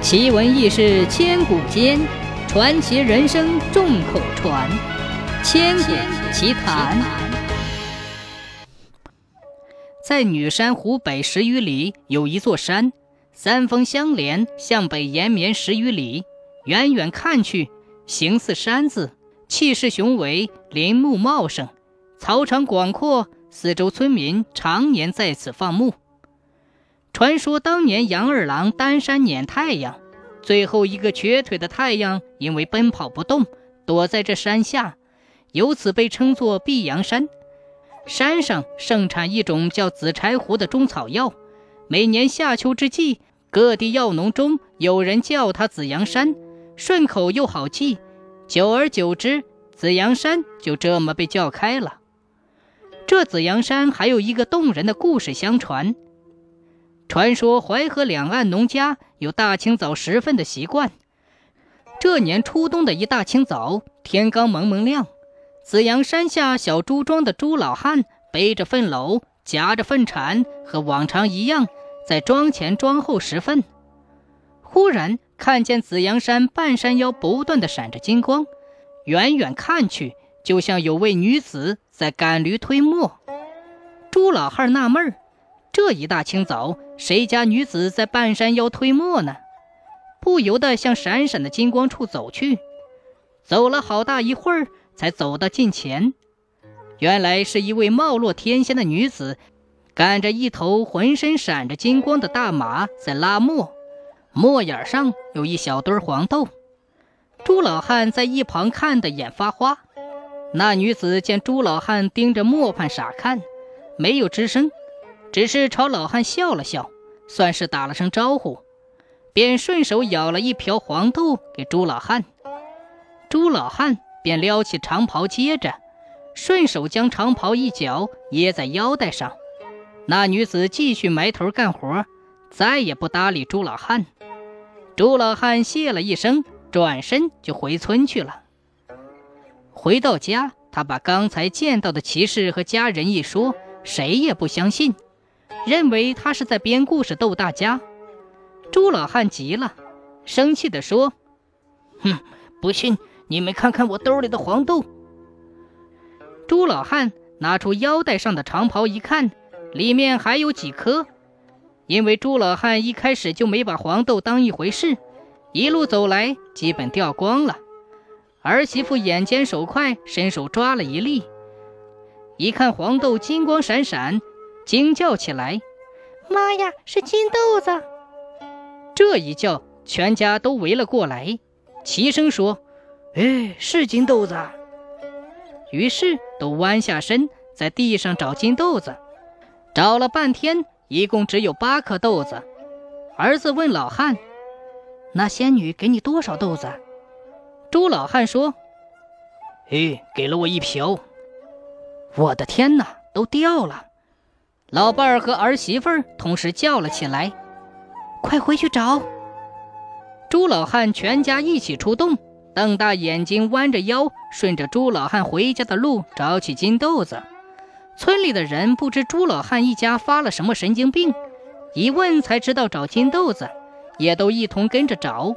奇闻异事千古间，传奇人生众口传。千古奇谈。在女山湖北十余里有一座山，三峰相连，向北延绵十余里。远远看去，形似山字，气势雄伟，林木茂盛，草场广阔，四周村民常年在此放牧。传说当年杨二郎单山撵太阳，最后一个瘸腿的太阳因为奔跑不动，躲在这山下，由此被称作碧阳山。山上盛产一种叫紫柴胡的中草药，每年夏秋之际，各地药农中有人叫它紫阳山，顺口又好记。久而久之，紫阳山就这么被叫开了。这紫阳山还有一个动人的故事相传。传说淮河两岸农家有大清早时分的习惯。这年初冬的一大清早，天刚蒙蒙亮，紫阳山下小朱庄的朱老汉背着粪篓，夹着粪铲，和往常一样在庄前庄后拾粪。忽然看见紫阳山半山腰不断的闪着金光，远远看去，就像有位女子在赶驴推磨。朱老汉纳闷儿。这一大清早，谁家女子在半山腰推磨呢？不由得向闪闪的金光处走去。走了好大一会儿，才走到近前。原来是一位貌若天仙的女子，赶着一头浑身闪着金光的大马在拉磨，磨眼上有一小堆黄豆。朱老汉在一旁看得眼发花。那女子见朱老汉盯着磨盘傻看，没有吱声。只是朝老汉笑了笑，算是打了声招呼，便顺手舀了一瓢黄豆给朱老汉。朱老汉便撩起长袍，接着顺手将长袍一角掖在腰带上。那女子继续埋头干活，再也不搭理朱老汉。朱老汉谢了一声，转身就回村去了。回到家，他把刚才见到的骑士和家人一说，谁也不相信。认为他是在编故事逗大家，朱老汉急了，生气地说：“哼，不信你们看看我兜里的黄豆。”朱老汉拿出腰带上的长袍一看，里面还有几颗。因为朱老汉一开始就没把黄豆当一回事，一路走来基本掉光了。儿媳妇眼尖手快，伸手抓了一粒，一看黄豆金光闪闪。惊叫起来：“妈呀，是金豆子！”这一叫，全家都围了过来，齐声说：“哎，是金豆子！”于是都弯下身，在地上找金豆子。找了半天，一共只有八颗豆子。儿子问老汉：“那仙女给你多少豆子？”朱老汉说：“哎，给了我一瓢。”我的天哪，都掉了！老伴儿和儿媳妇儿同时叫了起来：“快回去找！”朱老汉全家一起出动，瞪大眼睛，弯着腰，顺着朱老汉回家的路找起金豆子。村里的人不知朱老汉一家发了什么神经病，一问才知道找金豆子，也都一同跟着找。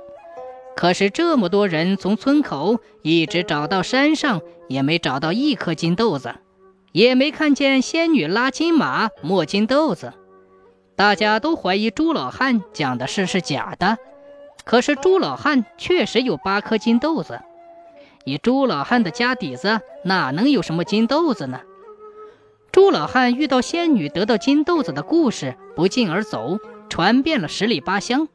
可是这么多人从村口一直找到山上，也没找到一颗金豆子。也没看见仙女拉金马磨金豆子，大家都怀疑朱老汉讲的事是假的。可是朱老汉确实有八颗金豆子，以朱老汉的家底子，哪能有什么金豆子呢？朱老汉遇到仙女得到金豆子的故事不胫而走，传遍了十里八乡。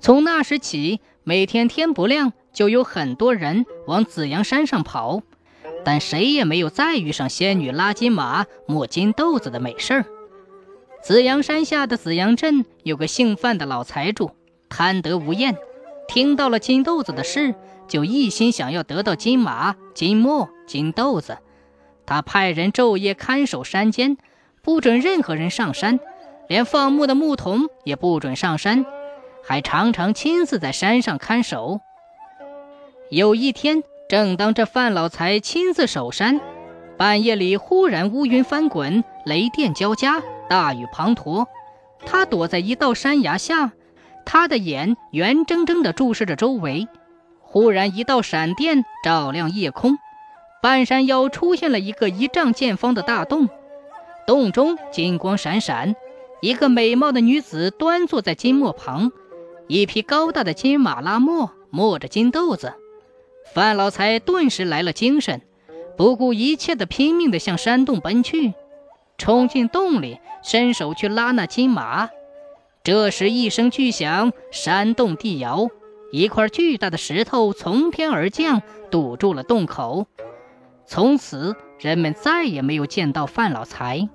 从那时起，每天天不亮，就有很多人往紫阳山上跑。但谁也没有再遇上仙女拉金马、磨金豆子的美事儿。紫阳山下的紫阳镇有个姓范的老财主，贪得无厌，听到了金豆子的事，就一心想要得到金马、金磨、金豆子。他派人昼夜看守山间，不准任何人上山，连放牧的牧童也不准上山，还常常亲自在山上看守。有一天。正当这范老财亲自守山，半夜里忽然乌云翻滚，雷电交加，大雨滂沱。他躲在一道山崖下，他的眼圆睁睁地注视着周围。忽然，一道闪电照亮夜空，半山腰出现了一个一丈见方的大洞，洞中金光闪闪，一个美貌的女子端坐在金磨旁，一匹高大的金马拉磨磨着金豆子。范老财顿时来了精神，不顾一切的拼命地向山洞奔去，冲进洞里，伸手去拉那金马。这时，一声巨响，山洞地摇。一块巨大的石头从天而降，堵住了洞口。从此，人们再也没有见到范老财。